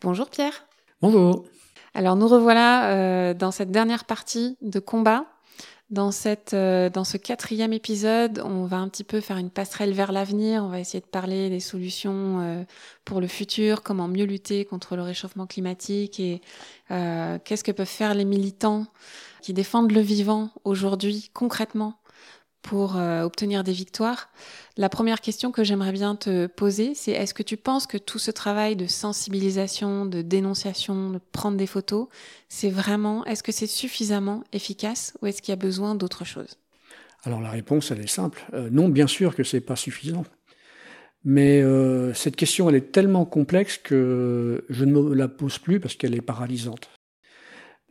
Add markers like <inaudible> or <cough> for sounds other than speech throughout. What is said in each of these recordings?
Bonjour Pierre. Bonjour. Alors nous revoilà euh, dans cette dernière partie de combat. Dans, cette, euh, dans ce quatrième épisode, on va un petit peu faire une passerelle vers l'avenir. On va essayer de parler des solutions euh, pour le futur, comment mieux lutter contre le réchauffement climatique et qu'est-ce que peuvent faire les militants qui défendent le vivant aujourd'hui concrètement pour euh, obtenir des victoires. La première question que j'aimerais bien te poser, c'est est-ce que tu penses que tout ce travail de sensibilisation, de dénonciation, de prendre des photos, c'est vraiment, est-ce que c'est suffisamment efficace ou est-ce qu'il y a besoin d'autre chose? Alors la réponse, elle est simple. Euh, non, bien sûr que c'est pas suffisant. Mais euh, cette question, elle est tellement complexe que je ne me la pose plus parce qu'elle est paralysante.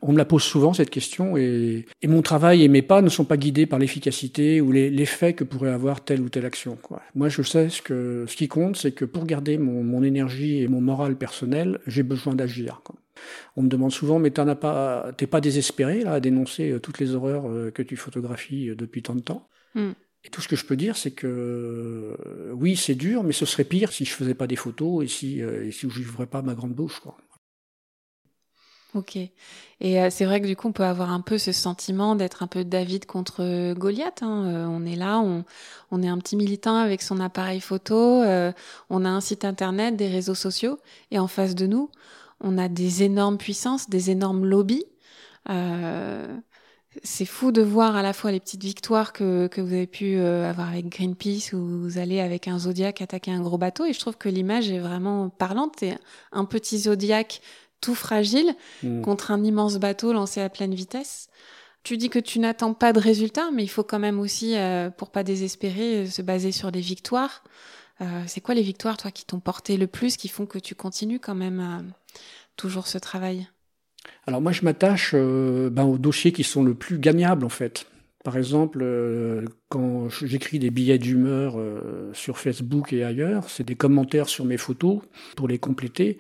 On me la pose souvent cette question et, mon travail et mes pas ne sont pas guidés par l'efficacité ou l'effet que pourrait avoir telle ou telle action. Moi, je sais ce que ce qui compte, c'est que pour garder mon, énergie et mon moral personnel, j'ai besoin d'agir. On me demande souvent, mais t'en as pas, t'es pas désespéré là à dénoncer euh, toutes les horreurs euh, que tu photographies euh, depuis tant de temps? Hmm. Et tout ce que je peux dire, c'est que oui, c'est dur, mais ce serait pire si je faisais pas des photos et si, et si je n'ouvrais pas ma grande bouche. Quoi. Ok. Et euh, c'est vrai que du coup, on peut avoir un peu ce sentiment d'être un peu David contre Goliath. Hein. Euh, on est là, on, est un petit militant avec son appareil photo, euh, on a un site internet, des réseaux sociaux, et en face de nous, on a des énormes puissances, des énormes lobbies. c'est fou de voir à la fois les petites victoires que, que vous avez pu avoir avec Greenpeace, où vous allez avec un Zodiac attaquer un gros bateau, et je trouve que l'image est vraiment parlante. C'est un petit Zodiac tout fragile mm. contre un immense bateau lancé à pleine vitesse. Tu dis que tu n'attends pas de résultats, mais il faut quand même aussi, euh, pour pas désespérer, euh, se baser sur des victoires. Euh, c'est quoi les victoires, toi, qui t'ont porté le plus, qui font que tu continues quand même toujours ce travail? Alors moi, je m'attache ben, aux dossiers qui sont le plus gagnables, en fait. Par exemple, euh, quand j'écris des billets d'humeur euh, sur Facebook et ailleurs, c'est des commentaires sur mes photos pour les compléter.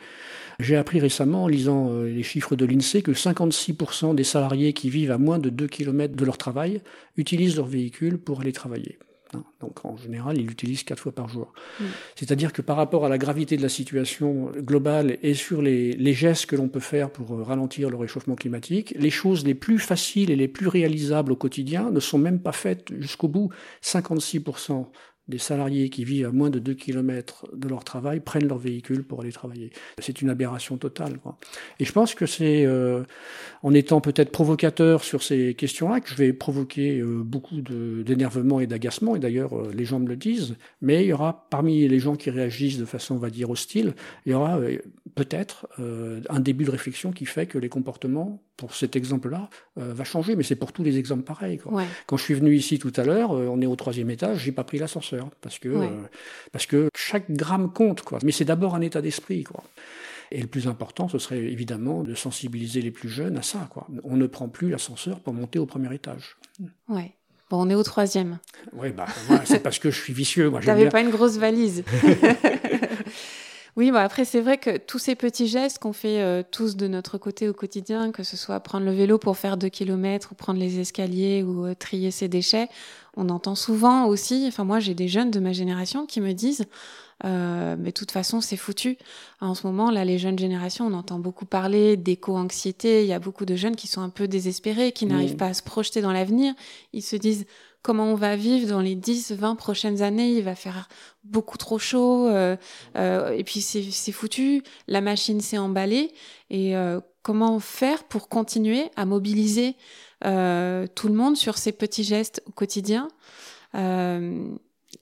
J'ai appris récemment, en lisant euh, les chiffres de l'INSEE, que 56% des salariés qui vivent à moins de 2 km de leur travail utilisent leur véhicule pour aller travailler. Hein. Donc en général, il l'utilise quatre fois par jour. Mm. C'est-à-dire que par rapport à la gravité de la situation globale et sur les, les gestes que l'on peut faire pour euh, ralentir le réchauffement climatique, les choses les plus faciles et les plus réalisables au quotidien ne sont même pas faites jusqu'au bout. 56% des salariés qui vivent à moins de 2 km de leur travail prennent leur véhicule pour aller travailler. C'est une aberration totale. Quoi. Et je pense que c'est euh, en étant peut-être provocateur sur ces questions-là que je vais provoquer euh, beaucoup d'énervement et d'agacement, et d'ailleurs euh, les gens me le disent, mais il y aura parmi les gens qui réagissent de façon, on va dire, hostile, il y aura peut-être un début de réflexion qui fait que les comportements pour cet exemple-là, euh, va changer, mais c'est pour tous les exemples pareils. Quoi. Quand je suis venu ici tout à l'heure, euh, on est au troisième étage, j'ai pas pris l'ascenseur parce que euh, parce que chaque gramme compte, quoi. Mais c'est d'abord un état d'esprit, quoi. Et le plus important, ce serait évidemment de sensibiliser les plus jeunes à ça, quoi. On ne prend plus l'ascenseur pour monter au premier étage. Ouais. Bon, on est au troisième. Oui, bah, c'est parce que je suis vicieux. Moi, n'avais pas une grosse valise. <laughs> Oui, bah après, c'est vrai que tous ces petits gestes qu'on fait euh, tous de notre côté au quotidien, que ce soit prendre le vélo pour faire deux kilomètres ou prendre les escaliers ou euh, trier ses déchets, on entend souvent aussi, enfin moi j'ai des jeunes de ma génération qui me disent euh, mais de toute façon, c'est foutu. En ce moment, là, les jeunes générations, on entend beaucoup parler d'éco-anxiété. Il y a beaucoup de jeunes qui sont un peu désespérés, qui n'arrivent pas à se projeter dans l'avenir. Ils se disent, comment on va vivre dans les 10, 20 prochaines années. Il va faire beaucoup trop chaud. Euh, euh, et puis c'est foutu. La machine s'est emballée. Et euh, comment faire pour continuer à mobiliser tout le monde sur ces petits gestes au quotidien?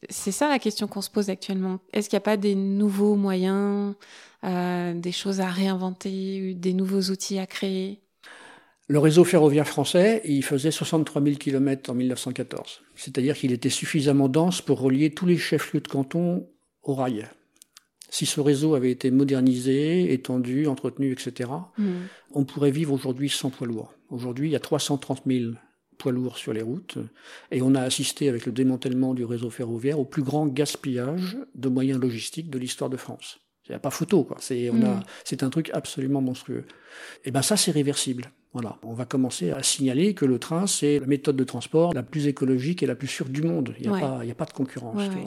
C'est ça la question qu'on se pose actuellement. Est-ce qu'il n'y a pas des nouveaux moyens, des choses à réinventer, des nouveaux outils à créer? Le réseau ferroviaire français, il faisait 63 000 km en 1914. C'est-à-dire qu'il était suffisamment dense pour relier tous les chefs-lieux de canton au rail. Si ce réseau avait été modernisé, étendu, entretenu, etc., hmm. on pourrait vivre aujourd'hui sans poids lourds. Aujourd'hui, il y a 330 000 poids lourds sur les routes et on a assisté avec le démantèlement du réseau ferroviaire au plus grand gaspillage de moyens logistiques de l'histoire de France. Il n'y a pas photo, quoi. C'est, on a, Mm. c'est un truc absolument monstrueux. Et ben ça, c'est réversible. Voilà. On va commencer à signaler que le train, c'est la méthode de transport la plus écologique et la plus sûre du monde. Il n'y a, Ouais. pas, il y a pas de concurrence. Ouais, ouais.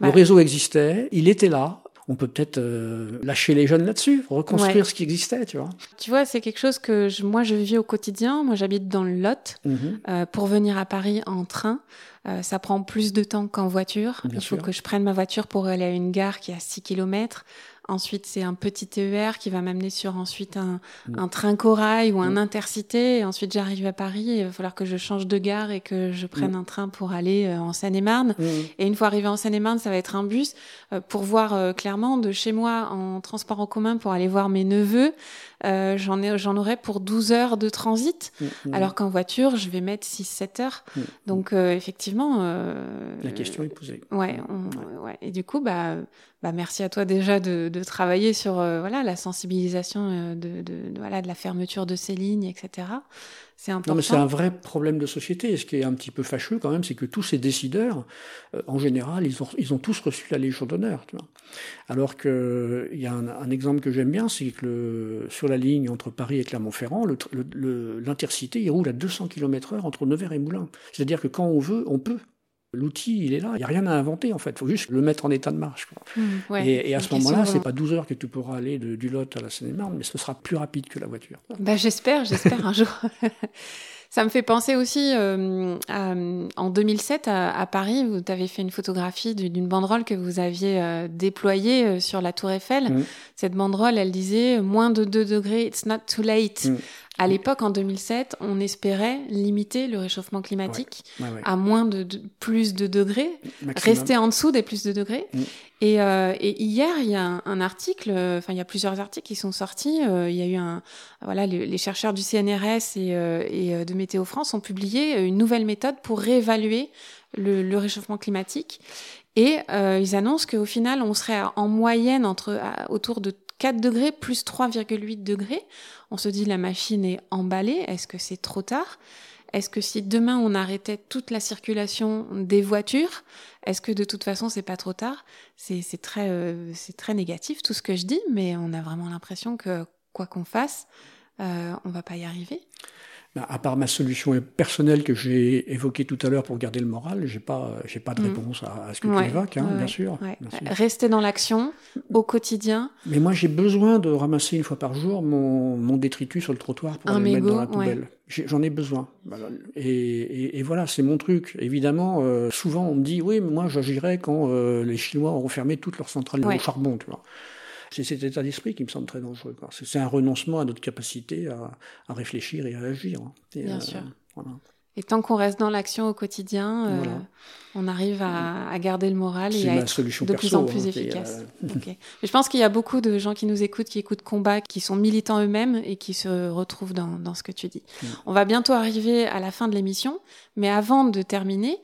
Bah- Le réseau existait, il était là. On peut peut-être euh, lâcher les jeunes là-dessus, reconstruire ce qui existait, tu vois. Tu vois, c'est quelque chose que je- moi je vis au quotidien. Moi j'habite dans le Lot. Mhm. Euh, pour venir à Paris en train, euh, ça prend plus de temps qu'en voiture. Bien Il faut que je prenne ma voiture pour aller à une gare qui est à 6 km. Ensuite, c'est un petit TER qui va m'amener sur ensuite un, Mm. un train corail ou un Mm. intercité. Et ensuite, j'arrive à Paris. et Il va falloir que je change de gare et que je prenne Mm. un train pour aller euh, en Seine-et-Marne. Et une fois arrivé en Seine-et-Marne, ça va être un bus euh, pour voir euh, clairement de chez moi en transport en commun pour aller voir mes neveux. Euh, j'en ai, j'en aurai pour 12 heures de transit. Alors qu'en voiture, je vais mettre 6-7 heures. Donc, euh, effectivement. euh, la question est posée. Ouais, on- ouais. Et du coup, bah, bah, merci à toi déjà de, de travailler sur euh, voilà la sensibilisation euh, de, de, de- voilà de la fermeture de ces lignes, etc. C'est important. Non, mais c'est un vrai problème de société. Et ce qui est un petit peu fâcheux quand même, c'est que tous ces décideurs, euh, en général, ils ont, ils ont tous reçu la Légion d'honneur. Alors que il y a un, un exemple que j'aime bien, c'est que le, sur la ligne entre Paris et Clermont-Ferrand, le- le- l'intercité, il roule à 200 km/h entre Nevers et Moulins. C'est-à-dire que quand on veut, on peut. L'outil, il est là. Il n'y a rien à inventer, en fait. Il faut juste le mettre en état de marche. quoi. Mmh, ouais, et, et à ce moment-là, c'est de pas 12 heures que tu pourras aller de- du Lot à la Seine-et-Marne, mais ce sera plus rapide que la voiture. Bah, j'espère, j'espère un jour. <laughs> Ça me fait penser aussi euh, à, en 2007 à, à Paris, vous avez fait une photographie du- d'une banderole que vous aviez euh, déployée euh, sur la Tour Eiffel. Mhm. Cette banderole, elle disait moins de 2 degrés, it's not too late. Mhm. À l'époque, en 2007, on espérait limiter le réchauffement climatique Ouais, ouais. à moins de, de- plus de degrés, Maximum. rester en dessous des plus de degrés. Mm. Et, euh, et hier, il y a un, article, euh, enfin il y a plusieurs articles qui sont sortis. euh, il y a eu un, voilà, le- les chercheurs du CNRS et, euh, et euh, de Météo France ont publié une nouvelle méthode pour réévaluer le, le réchauffement climatique. Et ils annoncent qu'au final, on serait en moyenne entre autour de 4 degrés plus 3,8 degrés. On se dit la machine est emballée. Est-ce que c'est trop tard? Est-ce que si demain on arrêtait toute la circulation des voitures, est-ce que de toute façon c'est pas trop tard? C'est très euh, c'est très négatif tout ce que je dis, mais on a vraiment l'impression que quoi qu'on fasse, euh, on va pas y arriver. Bah, à part ma solution personnelle que j'ai évoquée tout à l'heure pour garder le moral, j'ai pas, j'ai pas de Mm. réponse à, à ce que Ouais, tu évoques, hein, ouais, bien, sûr, ouais. bien sûr. Rester dans l'action au quotidien. Mais moi, j'ai besoin de ramasser une fois par jour mon, mon détritus sur le trottoir pour Un aller le mettre dans la poubelle. J'en ai besoin. Et, et- et voilà, c'est mon truc. Évidemment, euh, souvent on me dit, oui, mais moi j'agirai quand euh, les Chinois auront fermé toutes leurs centrales au charbon, tu vois. C'est cet état d'esprit qui me semble très dangereux. C'est un renoncement à notre capacité à, à réfléchir et à agir. hein. Et, Bien sûr. voilà. Et tant qu'on reste dans l'action au quotidien, euh, Voilà. on arrive à, à garder le moral et à être solution de perso, plus en plus hein, efficace. euh. Mais je pense qu'il y a beaucoup de gens qui nous écoutent, qui écoutent Combat, qui sont militants eux-mêmes et qui se retrouvent dans, dans ce que tu dis. Mm. On va bientôt arriver à la fin de l'émission, mais avant de terminer,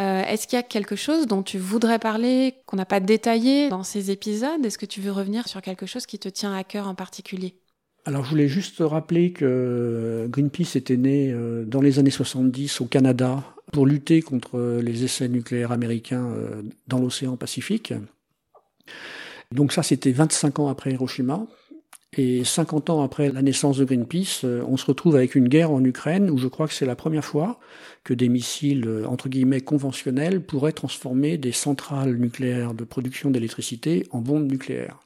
euh, est-ce qu'il y a quelque chose dont tu voudrais parler, qu'on n'a pas détaillé dans ces épisodes? Est-ce que tu veux revenir sur quelque chose qui te tient à cœur en particulier? Alors, je voulais juste rappeler que Greenpeace était né euh, dans les années 70 au Canada pour lutter contre euh, les essais nucléaires américains euh, dans l'océan Pacifique. Donc ça, c'était 25 ans après Hiroshima. Et 50 ans après la naissance de Greenpeace, on se retrouve avec une guerre en Ukraine où je crois que c'est la première fois que des missiles, entre guillemets, conventionnels pourraient transformer des centrales nucléaires de production d'électricité en bombes nucléaires.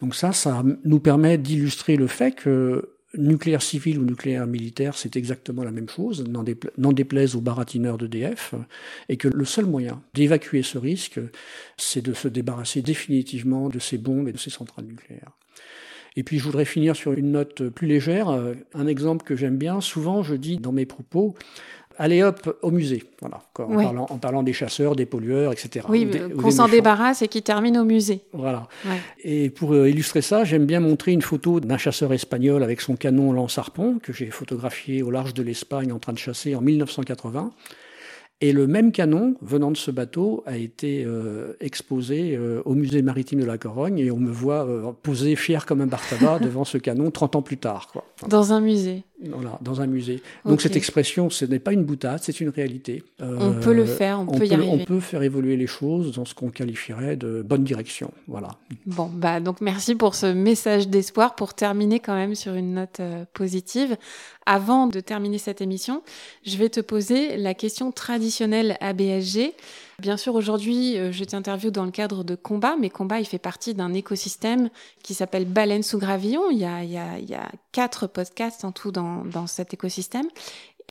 Donc ça, ça nous permet d'illustrer le fait que nucléaire civil ou nucléaire militaire, c'est exactement la même chose, n'en dépla- n'en déplaise aux baratineurs d'EDF, et que le seul moyen d'évacuer ce risque, c'est de se débarrasser définitivement de ces bombes et de ces centrales nucléaires. Et puis je voudrais finir sur une note plus légère, un exemple que j'aime bien, souvent je dis dans mes propos, allez hop au musée, voilà, en, Ouais. parlant, en parlant des chasseurs, des pollueurs, etc. Oui, euh, qu'on s'en débarrasse et qui termine au musée. Voilà. Ouais. Et pour euh, illustrer ça, j'aime bien montrer une photo d'un chasseur espagnol avec son canon lance-harpon que j'ai photographié au large de l'Espagne en train de chasser en 1980. Et le même canon, venant de ce bateau, a été euh, exposé euh, au musée maritime de la Corogne et on me voit euh, posé fier comme un bar tabac <laughs> devant ce canon 30 ans plus tard. Quoi. Dans un musée. Voilà, dans un musée. Donc cette expression, ce n'est pas une boutade, c'est une réalité. on peut le faire, on, peut y arriver. On peut faire évoluer les choses dans ce qu'on qualifierait de bonne direction. Voilà. Bon, bah donc merci pour ce message d'espoir pour terminer quand même sur une note positive. Avant de terminer cette émission, je vais te poser la question traditionnelle à BSG. Bien sûr, aujourd'hui, euh, je t'interviewe dans le cadre de Combat, mais Combat, il fait partie d'un écosystème qui s'appelle Baleine sous gravillon. Il y, a, il, y a, il y a quatre podcasts en tout dans, dans cet écosystème.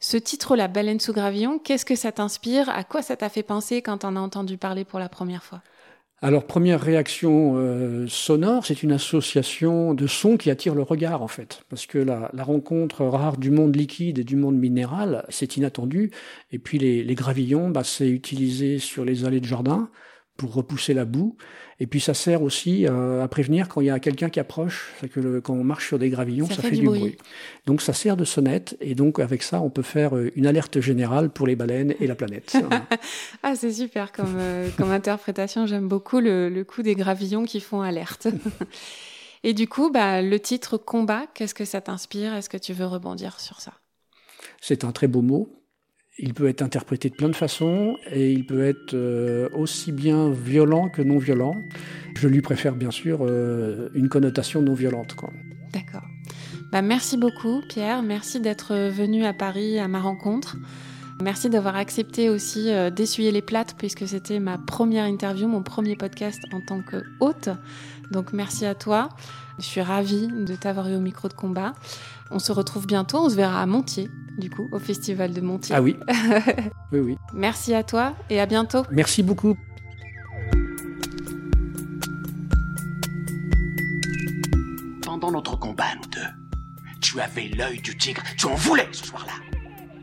Ce titre-là, Baleine sous gravillon, qu'est-ce que ça t'inspire? À quoi ça t'a fait penser quand on a entendu parler pour la première fois? Alors, première réaction euh, sonore, c'est une association de sons qui attire le regard, en fait. Parce que la, rencontre rare du monde liquide et du monde minéral, c'est inattendu. Et puis, les, les gravillons, bah, c'est utilisé sur les allées de jardin pour repousser la boue. Et puis ça sert aussi euh, à prévenir quand il y a quelqu'un qui approche. C'est que quand on marche sur des gravillons, ça, fait, du bruit. Donc ça sert de sonnette. Et donc avec ça, on peut faire euh, une alerte générale pour les baleines et la planète. <laughs> ah, c'est super comme, euh, comme interprétation. J'aime beaucoup le, le coup des gravillons qui font alerte. <laughs> et du coup, bah, le titre combat, qu'est-ce que ça t'inspire? Est-ce que tu veux rebondir sur ça? C'est un très beau mot il peut être interprété de plein de façons et il peut être euh, aussi bien violent que non violent. Je lui préfère bien sûr euh, une connotation non violente. D'accord. Bah, merci beaucoup Pierre, merci d'être venu à Paris à ma rencontre. Merci d'avoir accepté aussi euh, d'essuyer les plates puisque c'était ma première interview, mon premier podcast en tant que hôte. Donc merci à toi. Je suis ravie de t'avoir eu au micro de combat. On se retrouve bientôt, on se verra à Montier, du coup, au Festival de Montier. Ah oui. <laughs> oui, oui. Merci à toi et à bientôt. Merci beaucoup. Pendant notre combat, nous deux, tu avais l'œil du tigre, tu en voulais ce soir-là.